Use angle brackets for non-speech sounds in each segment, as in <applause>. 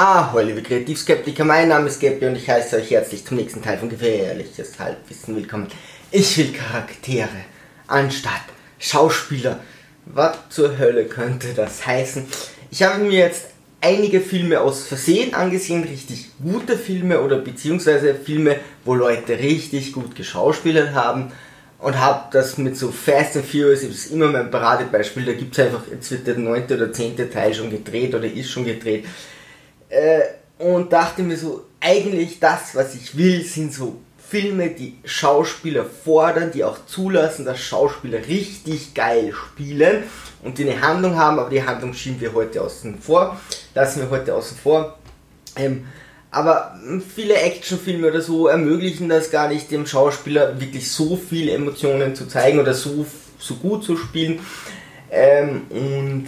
Ah, liebe Kreativskeptiker, mein Name ist Gabi und ich heiße euch herzlich zum nächsten Teil von Gefährliches Halbwissen willkommen. Ich will Charaktere anstatt Schauspieler. Was zur Hölle könnte das heißen? Ich habe mir jetzt einige Filme aus Versehen angesehen, richtig gute Filme oder beziehungsweise Filme, wo Leute richtig gut geschauspielert haben und habe das mit so Fast and Furious, das ist immer mein Paradebeispiel, da gibt es einfach, jetzt wird der neunte oder zehnte Teil schon gedreht oder ist schon gedreht äh, und dachte mir so, eigentlich das, was ich will, sind so Filme, die Schauspieler fordern, die auch zulassen, dass Schauspieler richtig geil spielen und die eine Handlung haben, aber die Handlung schieben wir heute außen vor, lassen wir heute außen vor. Ähm, aber viele Actionfilme oder so ermöglichen das gar nicht, dem Schauspieler wirklich so viele Emotionen zu zeigen oder so, so gut zu spielen. Ähm, und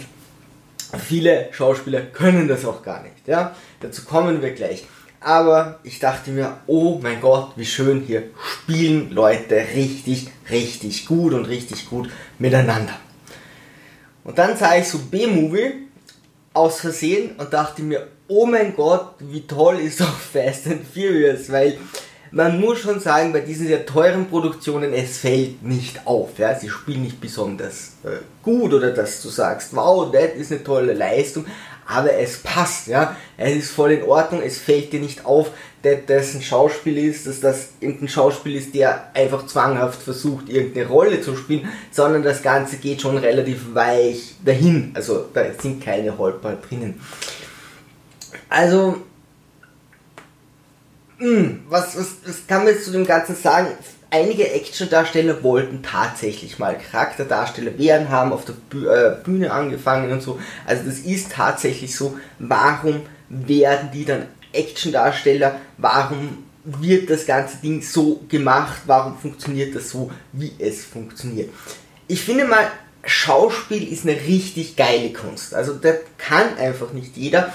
Viele Schauspieler können das auch gar nicht. Ja? Dazu kommen wir gleich. Aber ich dachte mir, oh mein Gott, wie schön hier spielen Leute richtig, richtig gut und richtig gut miteinander. Und dann sah ich so B-Movie aus Versehen und dachte mir, oh mein Gott, wie toll ist doch Fast and Furious, weil man muss schon sagen, bei diesen sehr teuren Produktionen, es fällt nicht auf. Ja? Sie spielen nicht besonders äh, gut oder dass du sagst, wow, das ist eine tolle Leistung, aber es passt. Ja? Es ist voll in Ordnung, es fällt dir nicht auf, dass das ein Schauspiel ist, dass das irgendein Schauspiel ist, der einfach zwanghaft versucht, irgendeine Rolle zu spielen, sondern das Ganze geht schon relativ weich dahin. Also da sind keine Holper drinnen. Also was, was, was kann man jetzt zu dem Ganzen sagen? Einige Action-Darsteller wollten tatsächlich mal Charakterdarsteller werden, haben auf der äh, Bühne angefangen und so. Also das ist tatsächlich so. Warum werden die dann Action-Darsteller? Warum wird das ganze Ding so gemacht? Warum funktioniert das so, wie es funktioniert? Ich finde mal, Schauspiel ist eine richtig geile Kunst. Also das kann einfach nicht jeder.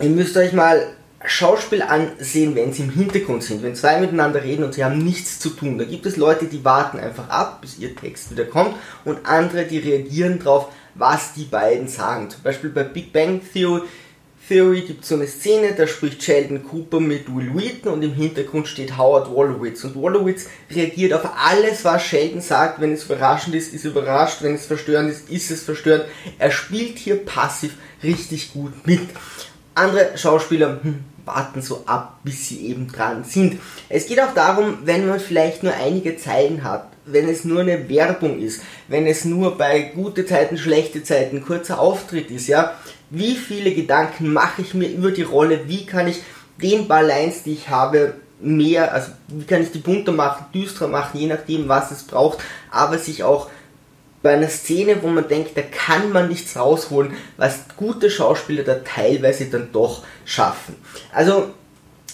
Ihr müsst euch mal Schauspiel ansehen, wenn sie im Hintergrund sind, wenn zwei miteinander reden und sie haben nichts zu tun. Da gibt es Leute, die warten einfach ab, bis ihr Text wieder kommt und andere, die reagieren darauf, was die beiden sagen. Zum Beispiel bei Big Bang Theory, Theory gibt es so eine Szene, da spricht Sheldon Cooper mit Will Wheaton und im Hintergrund steht Howard Wolowitz. Und Wolowitz reagiert auf alles, was Sheldon sagt. Wenn es überraschend ist, ist überrascht. Wenn es verstörend ist, ist es verstörend. Er spielt hier passiv richtig gut mit. Andere Schauspieler, hm, warten so ab, bis sie eben dran sind. Es geht auch darum, wenn man vielleicht nur einige Zeilen hat, wenn es nur eine Werbung ist, wenn es nur bei gute Zeiten, schlechte Zeiten kurzer Auftritt ist, ja, wie viele Gedanken mache ich mir über die Rolle, wie kann ich den Balance, die ich habe, mehr, also wie kann ich die bunter machen, düsterer machen, je nachdem, was es braucht, aber sich auch bei einer Szene, wo man denkt, da kann man nichts rausholen, was gute Schauspieler da teilweise dann doch schaffen. Also,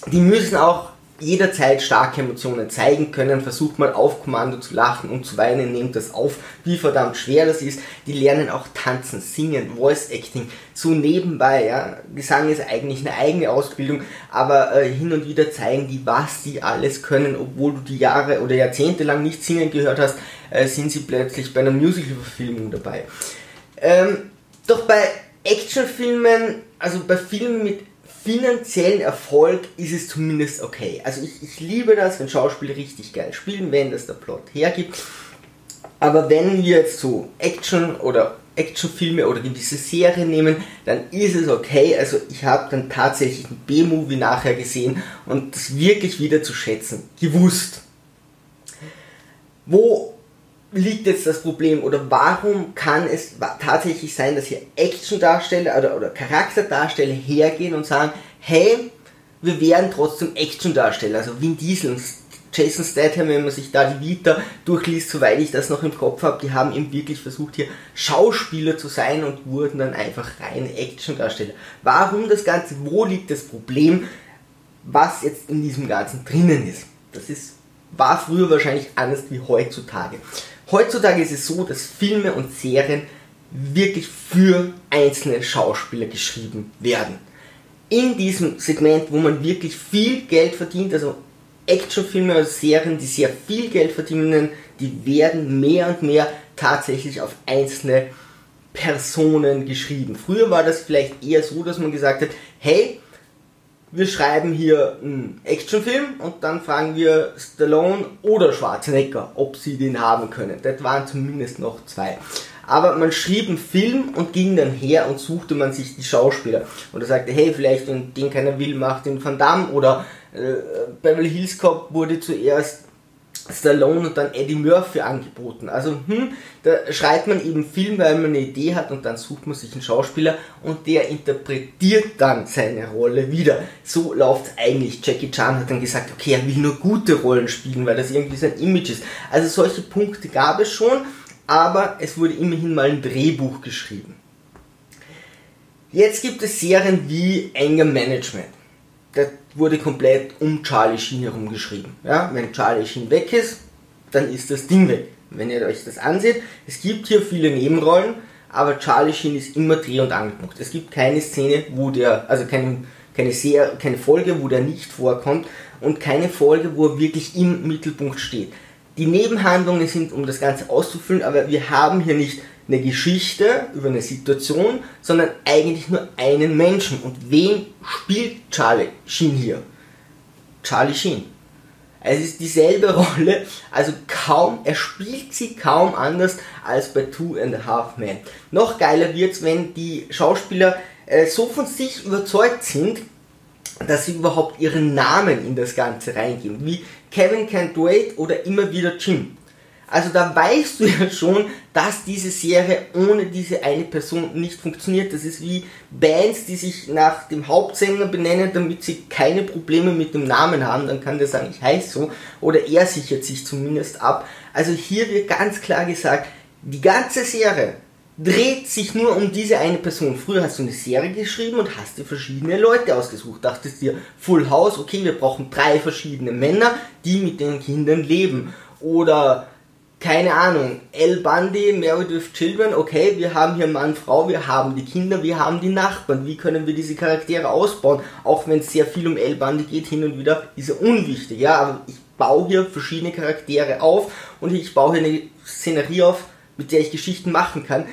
die müssen auch jederzeit starke Emotionen zeigen können, versucht mal auf Kommando zu lachen und zu weinen, nehmt das auf, wie verdammt schwer das ist. Die lernen auch tanzen, singen, Voice Acting, so nebenbei, ja. Gesang ist eigentlich eine eigene Ausbildung, aber äh, hin und wieder zeigen die, was die alles können, obwohl du die Jahre oder Jahrzehnte lang nicht singen gehört hast, äh, sind sie plötzlich bei einer Musical-Verfilmung dabei. Ähm, doch bei Actionfilmen, also bei Filmen mit finanziellen Erfolg ist es zumindest okay. Also ich, ich liebe das, wenn Schauspieler richtig geil spielen, wenn das der Plot hergibt. Aber wenn wir jetzt so Action oder Actionfilme oder gewisse Serien nehmen, dann ist es okay. Also ich habe dann tatsächlich ein B-Movie nachher gesehen und das wirklich wieder zu schätzen gewusst. Wo liegt jetzt das Problem oder warum kann es tatsächlich sein, dass hier Action-Darsteller oder, oder Charakterdarsteller hergehen und sagen, hey, wir werden trotzdem Action-Darsteller, also Vin Diesel und Jason Statham, wenn man sich da die Vita durchliest, soweit ich das noch im Kopf habe, die haben eben wirklich versucht, hier Schauspieler zu sein und wurden dann einfach reine Action-Darsteller. Warum das Ganze? Wo liegt das Problem, was jetzt in diesem Ganzen drinnen ist? Das ist, war früher wahrscheinlich anders wie heutzutage. Heutzutage ist es so, dass Filme und Serien wirklich für einzelne Schauspieler geschrieben werden. In diesem Segment, wo man wirklich viel Geld verdient, also Actionfilme oder Serien, die sehr viel Geld verdienen, die werden mehr und mehr tatsächlich auf einzelne Personen geschrieben. Früher war das vielleicht eher so, dass man gesagt hat, hey, wir schreiben hier einen Actionfilm und dann fragen wir Stallone oder Schwarzenegger, ob sie den haben können. Das waren zumindest noch zwei. Aber man schrieb einen Film und ging dann her und suchte man sich die Schauspieler. Oder sagte, hey, vielleicht wenn den keiner will, macht den Van Damme. Oder äh, Beverly Hills Cop wurde zuerst Stallone und dann Eddie Murphy angeboten. Also, hm, da schreibt man eben Film, weil man eine Idee hat und dann sucht man sich einen Schauspieler und der interpretiert dann seine Rolle wieder. So läuft eigentlich. Jackie Chan hat dann gesagt, okay, er will nur gute Rollen spielen, weil das irgendwie sein Image ist. Also solche Punkte gab es schon, aber es wurde immerhin mal ein Drehbuch geschrieben. Jetzt gibt es Serien wie Anger Management. Das wurde komplett um Charlie Sheen herum geschrieben. Ja, wenn Charlie Sheen weg ist, dann ist das Ding weg. Wenn ihr euch das ansieht, es gibt hier viele Nebenrollen, aber Charlie Sheen ist immer Dreh- und Angelpunkt. Es gibt keine Szene, wo der, also keine, keine, Serie, keine Folge, wo der nicht vorkommt und keine Folge, wo er wirklich im Mittelpunkt steht. Die Nebenhandlungen sind, um das Ganze auszufüllen, aber wir haben hier nicht eine Geschichte über eine Situation, sondern eigentlich nur einen Menschen. Und wen spielt Charlie Sheen hier? Charlie Sheen. Es ist dieselbe <laughs> Rolle, also kaum, er spielt sie kaum anders als bei Two and a Half Men. Noch geiler wird's, wenn die Schauspieler äh, so von sich überzeugt sind, dass sie überhaupt ihren Namen in das Ganze reingeben, wie Kevin Can't Wait oder immer wieder Jim. Also da weißt du ja schon, dass diese Serie ohne diese eine Person nicht funktioniert. Das ist wie Bands, die sich nach dem Hauptsänger benennen, damit sie keine Probleme mit dem Namen haben. Dann kann der sagen, ich heiße so. Oder er sichert sich zumindest ab. Also hier wird ganz klar gesagt, die ganze Serie dreht sich nur um diese eine Person. Früher hast du eine Serie geschrieben und hast dir verschiedene Leute ausgesucht. Dachtest dir, Full House, okay, wir brauchen drei verschiedene Männer, die mit den Kindern leben. Oder keine Ahnung, El Bundy, Married with Children, okay, wir haben hier Mann, Frau, wir haben die Kinder, wir haben die Nachbarn, wie können wir diese Charaktere ausbauen, auch wenn es sehr viel um El Bundy geht, hin und wieder ist er unwichtig, ja, aber ich baue hier verschiedene Charaktere auf und ich baue hier eine Szenerie auf, mit der ich Geschichten machen kann.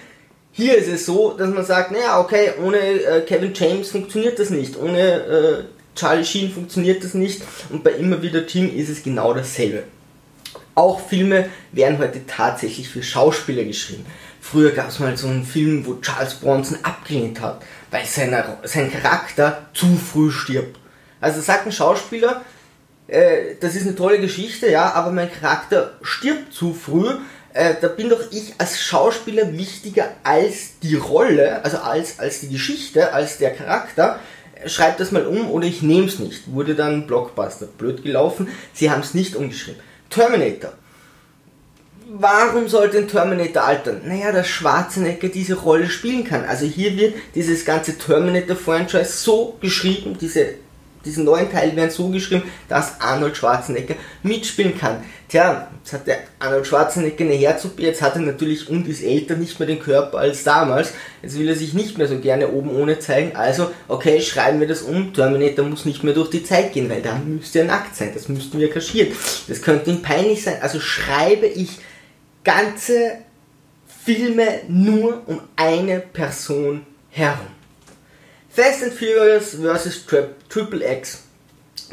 Hier ist es so, dass man sagt, naja, okay, ohne äh, Kevin James funktioniert das nicht, ohne äh, Charlie Sheen funktioniert das nicht. Und bei immer wieder Team ist es genau dasselbe. Auch Filme werden heute tatsächlich für Schauspieler geschrieben. Früher gab es mal so einen Film, wo Charles Bronson abgelehnt hat, weil seine, sein Charakter zu früh stirbt. Also sagt ein Schauspieler, äh, das ist eine tolle Geschichte, ja, aber mein Charakter stirbt zu früh. Äh, da bin doch ich als Schauspieler wichtiger als die Rolle, also als, als die Geschichte, als der Charakter. Schreibt das mal um oder ich nehme es nicht. Wurde dann Blockbuster. Blöd gelaufen. Sie haben es nicht umgeschrieben. Terminator. Warum sollte ein Terminator altern? Naja, dass Schwarzenegger diese Rolle spielen kann. Also hier wird dieses ganze Terminator-Franchise so geschrieben, diese, diesen neuen Teil werden so geschrieben, dass Arnold Schwarzenegger mitspielen kann. Tja, jetzt hat der Arnold Schwarzenegger eine herz jetzt hat er natürlich und ist älter nicht mehr den Körper als damals. Jetzt will er sich nicht mehr so gerne oben ohne zeigen. Also, okay, schreiben wir das um. Terminator muss nicht mehr durch die Zeit gehen, weil dann müsste er nackt sein. Das müssten wir kaschieren. Das könnte ihm peinlich sein. Also schreibe ich ganze Filme nur um eine Person herum. Fast and Furious vs. Triple X.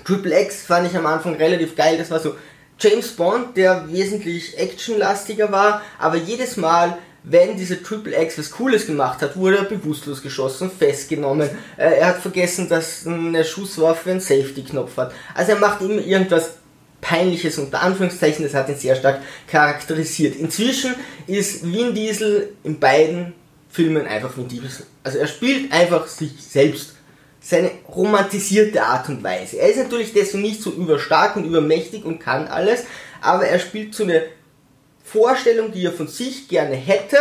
Triple X fand ich am Anfang relativ geil. Das war so James Bond, der wesentlich actionlastiger war, aber jedes Mal, wenn dieser Triple X was Cooles gemacht hat, wurde er bewusstlos geschossen, festgenommen. Äh, er hat vergessen, dass eine Schusswaffe einen Safety-Knopf hat. Also er macht immer irgendwas Peinliches unter Anführungszeichen, das hat ihn sehr stark charakterisiert. Inzwischen ist Vin Diesel in beiden Filmen einfach Vin Diesel. Also er spielt einfach sich selbst seine romantisierte Art und Weise. Er ist natürlich deswegen nicht so überstark und übermächtig und kann alles, aber er spielt so eine Vorstellung, die er von sich gerne hätte.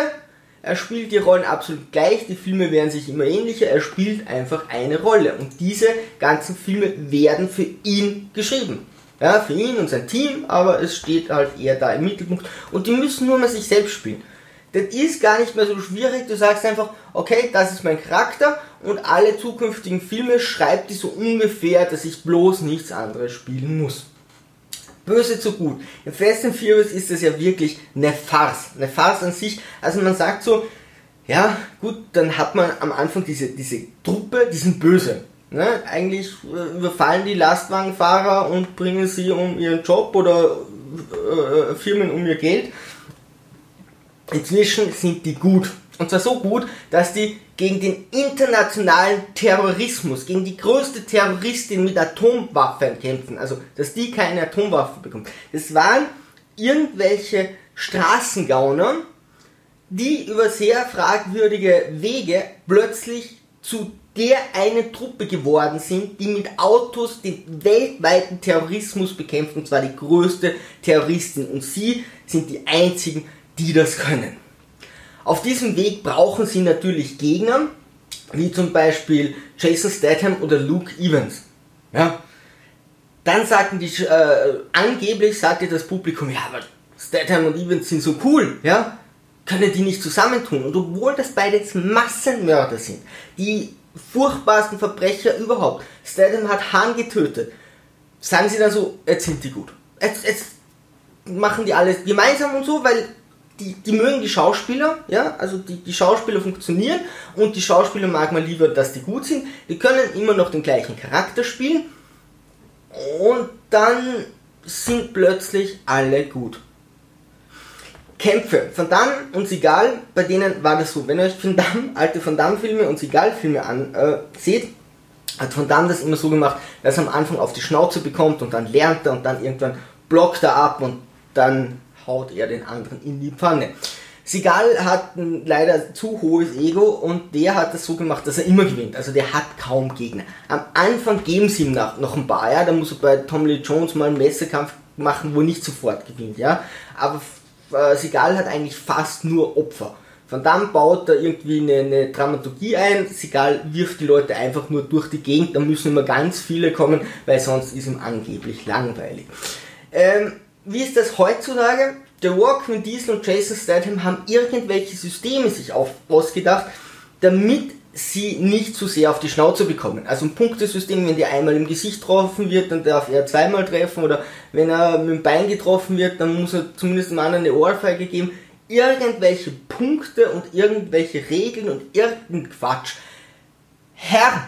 Er spielt die Rollen absolut gleich, die Filme werden sich immer ähnlicher, er spielt einfach eine Rolle. Und diese ganzen Filme werden für ihn geschrieben. Ja, für ihn und sein Team, aber es steht halt eher da im Mittelpunkt. Und die müssen nur mal sich selbst spielen. Das ist gar nicht mehr so schwierig. Du sagst einfach, okay, das ist mein Charakter und alle zukünftigen Filme schreibt die so ungefähr, dass ich bloß nichts anderes spielen muss. Böse zu gut. In Fast and Furious ist das ja wirklich eine Farce. Eine Farce an sich. Also man sagt so, Ja, gut, dann hat man am Anfang diese, diese Truppe, die sind böse. Ne? Eigentlich äh, überfallen die Lastwagenfahrer und bringen sie um ihren Job oder äh, Firmen um ihr Geld. Inzwischen sind die gut. Und zwar so gut, dass die gegen den internationalen Terrorismus, gegen die größte Terroristin mit Atomwaffen kämpfen. Also, dass die keine Atomwaffen bekommt. Das waren irgendwelche Straßengauner, die über sehr fragwürdige Wege plötzlich zu der eine Truppe geworden sind, die mit Autos den weltweiten Terrorismus bekämpft, und zwar die größte Terroristin. Und sie sind die einzigen, die das können. Auf diesem Weg brauchen sie natürlich Gegner, wie zum Beispiel Jason Statham oder Luke Evans. Ja. Dann sagten die, äh, angeblich sagte das Publikum, ja, aber Statham und Evans sind so cool, ja, können die nicht zusammentun. Und obwohl das beides Massenmörder sind, die furchtbarsten Verbrecher überhaupt, Statham hat Hahn getötet, sagen sie dann so, jetzt sind die gut. Jetzt, jetzt machen die alles gemeinsam und so, weil die, die mögen die Schauspieler, ja, also die, die Schauspieler funktionieren und die Schauspieler mag man lieber, dass die gut sind. Die können immer noch den gleichen Charakter spielen und dann sind plötzlich alle gut. Kämpfe. Van Damme und Seagal, bei denen war das so. Wenn ihr euch Van Damme, alte Van Damme Filme und Seagal Filme anseht, äh, hat Van Damme das immer so gemacht, dass er am Anfang auf die Schnauze bekommt und dann lernt er und dann irgendwann blockt er ab und dann haut er den anderen in die Pfanne. Sigal hat ein leider zu hohes Ego und der hat es so gemacht, dass er immer gewinnt. Also der hat kaum Gegner. Am Anfang geben sie ihm noch, noch ein paar, ja. Da muss er bei Tom Lee Jones mal einen Messerkampf machen, wo er nicht sofort gewinnt, ja. Aber äh, Sigal hat eigentlich fast nur Opfer. Von dann baut er irgendwie eine, eine Dramaturgie ein. Sigal wirft die Leute einfach nur durch die Gegend. Da müssen immer ganz viele kommen, weil sonst ist ihm angeblich langweilig. Ähm, wie ist das heutzutage? The Rock, Vin Diesel und Jason Statham haben irgendwelche Systeme sich auf, ausgedacht, damit sie nicht zu sehr auf die Schnauze bekommen. Also ein Punktesystem, wenn der einmal im Gesicht getroffen wird, dann darf er zweimal treffen oder wenn er mit dem Bein getroffen wird, dann muss er zumindest dem anderen eine Ohrfeige geben. Irgendwelche Punkte und irgendwelche Regeln und irgendein Quatsch. Herr,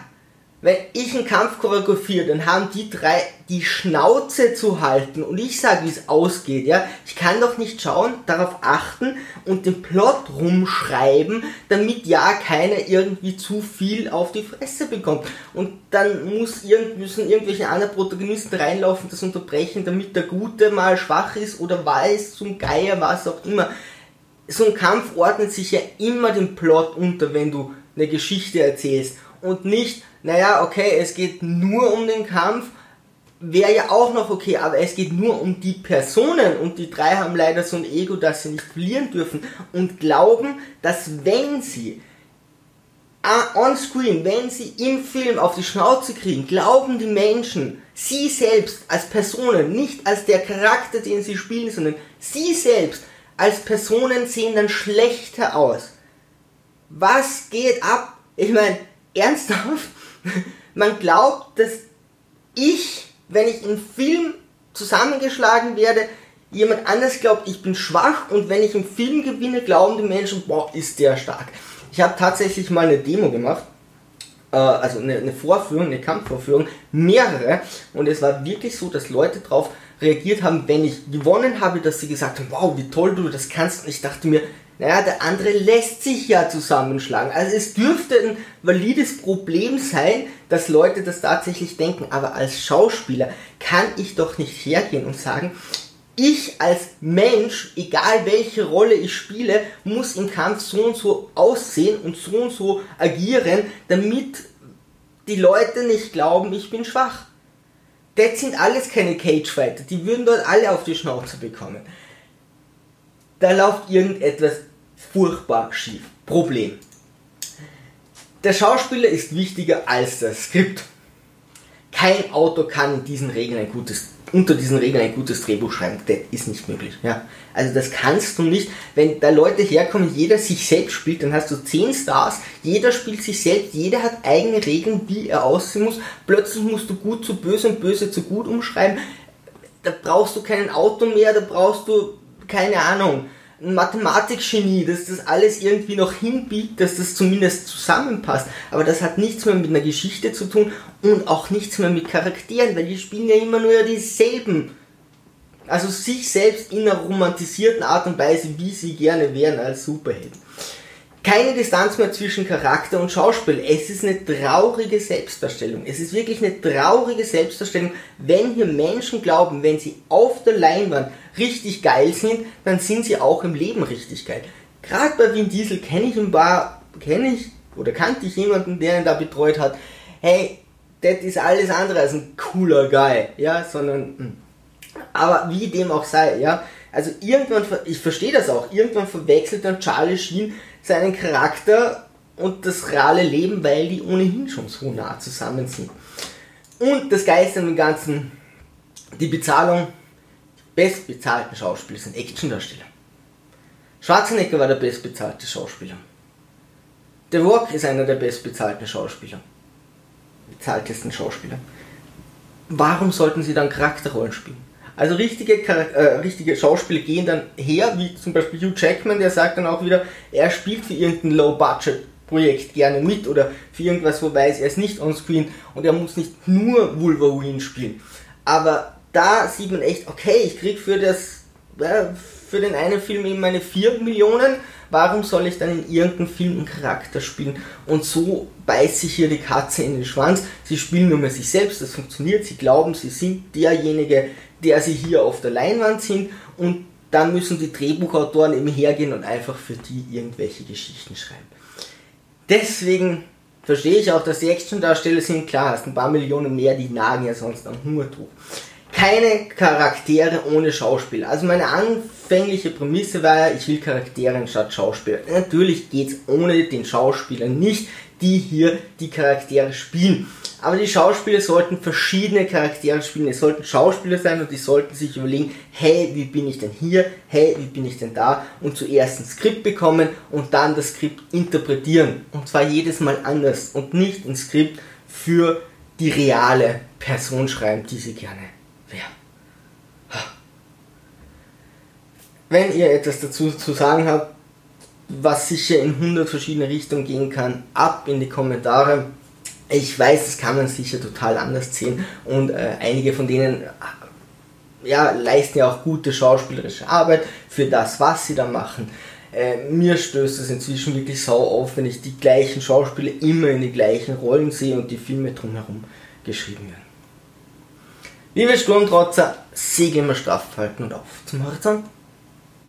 wenn ich einen Kampf choreografiere, dann haben die drei die Schnauze zu halten und ich sage, wie es ausgeht, ja. Ich kann doch nicht schauen, darauf achten und den Plot rumschreiben, damit ja keiner irgendwie zu viel auf die Fresse bekommt. Und dann muss irgend, müssen irgendwelche anderen Protagonisten reinlaufen, das unterbrechen, damit der Gute mal schwach ist oder weiß zum Geier, was auch immer. So ein Kampf ordnet sich ja immer den Plot unter, wenn du eine Geschichte erzählst und nicht, naja, okay, es geht nur um den Kampf, wäre ja auch noch okay, aber es geht nur um die Personen und die drei haben leider so ein Ego, dass sie nicht verlieren dürfen und glauben, dass wenn sie on screen, wenn sie im Film auf die Schnauze kriegen, glauben die Menschen, sie selbst als Personen, nicht als der Charakter, den sie spielen, sondern sie selbst als Personen sehen dann schlechter aus. Was geht ab? Ich meine, ernsthaft, man glaubt, dass ich, wenn ich im Film zusammengeschlagen werde, jemand anders glaubt, ich bin schwach und wenn ich im Film gewinne, glauben die Menschen, boah, ist der stark. Ich habe tatsächlich mal eine Demo gemacht, äh, also eine, eine Vorführung, eine Kampfvorführung, mehrere und es war wirklich so, dass Leute drauf reagiert haben, wenn ich gewonnen habe, dass sie gesagt haben, wow, wie toll du das kannst. Und ich dachte mir, naja, der andere lässt sich ja zusammenschlagen. Also es dürfte ein valides Problem sein, dass Leute das tatsächlich denken. Aber als Schauspieler kann ich doch nicht hergehen und sagen, ich als Mensch, egal welche Rolle ich spiele, muss im Kampf so und so aussehen und so und so agieren, damit die Leute nicht glauben, ich bin schwach. Das sind alles keine Cagefighter, die würden dort alle auf die Schnauze bekommen da läuft irgendetwas furchtbar schief. Problem. Der Schauspieler ist wichtiger als das Skript. Kein Autor kann diesen Regeln ein gutes, unter diesen Regeln ein gutes Drehbuch schreiben. Das ist nicht möglich. Ja? Also das kannst du nicht. Wenn da Leute herkommen, jeder sich selbst spielt, dann hast du zehn Stars, jeder spielt sich selbst, jeder hat eigene Regeln, wie er aussehen muss. Plötzlich musst du gut zu böse und böse zu gut umschreiben. Da brauchst du keinen Auto mehr, da brauchst du keine Ahnung, ein Mathematikgenie, dass das alles irgendwie noch hinbiegt, dass das zumindest zusammenpasst. Aber das hat nichts mehr mit einer Geschichte zu tun und auch nichts mehr mit Charakteren, weil die spielen ja immer nur dieselben. Also sich selbst in einer romantisierten Art und Weise, wie sie gerne wären als Superhelden. Keine Distanz mehr zwischen Charakter und Schauspiel. Es ist eine traurige Selbstdarstellung. Es ist wirklich eine traurige Selbstdarstellung, wenn hier Menschen glauben, wenn sie auf der Leinwand richtig geil sind, dann sind sie auch im Leben richtig geil. Gerade bei Vin Diesel kenne ich ein paar, kenne ich oder kannte ich jemanden, der ihn da betreut hat. Hey, das ist alles andere als ein cooler Guy, ja, sondern, hm. aber wie dem auch sei, ja. Also irgendwann, ich verstehe das auch, irgendwann verwechselt dann Charlie Sheen seinen Charakter und das reale Leben, weil die ohnehin schon so nah zusammen sind. Und das Geist an dem Ganzen, die Bezahlung, bestbezahlten Schauspieler sind Actiondarsteller. Schwarzenegger war der bestbezahlte Schauspieler. The Rock ist einer der bestbezahlten Schauspieler. Bezahltesten Schauspieler. Warum sollten sie dann Charakterrollen spielen? Also richtige, äh, richtige Schauspieler gehen dann her, wie zum Beispiel Hugh Jackman, der sagt dann auch wieder, er spielt für irgendein Low-Budget-Projekt gerne mit oder für irgendwas, wo weiß, er ist nicht on-screen und er muss nicht nur Wolverine spielen. Aber da sieht man echt, okay, ich krieg für das, äh, für den einen Film eben meine 4 Millionen, warum soll ich dann in irgendeinem Film einen Charakter spielen? Und so beißt sich hier die Katze in den Schwanz. Sie spielen nur mehr sich selbst, das funktioniert, sie glauben, sie sind derjenige, der sie hier auf der Leinwand sind und dann müssen die Drehbuchautoren eben hergehen und einfach für die irgendwelche Geschichten schreiben. Deswegen verstehe ich auch, dass die Action-Darsteller sind, klar, hast ein paar Millionen mehr, die nagen ja sonst am Hungertuch keine Charaktere ohne Schauspiel. Also meine anfängliche Prämisse war ja, ich will Charaktere statt Schauspieler. Natürlich geht es ohne den Schauspieler nicht, die hier die Charaktere spielen. Aber die Schauspieler sollten verschiedene Charaktere spielen. Es sollten Schauspieler sein und die sollten sich überlegen, hey, wie bin ich denn hier? Hey, wie bin ich denn da? Und zuerst ein Skript bekommen und dann das Skript interpretieren. Und zwar jedes Mal anders und nicht ein Skript für die reale Person schreiben, die sie gerne wenn ihr etwas dazu zu sagen habt, was sicher in 100 verschiedene Richtungen gehen kann, ab in die Kommentare. Ich weiß, das kann man sicher total anders sehen und äh, einige von denen ja, leisten ja auch gute schauspielerische Arbeit für das, was sie da machen. Äh, mir stößt es inzwischen wirklich sau auf, wenn ich die gleichen Schauspieler immer in die gleichen Rollen sehe und die Filme drumherum geschrieben werden. Liebe Sturmtrotzer, segeln wir straff halten und auf zum Horizont.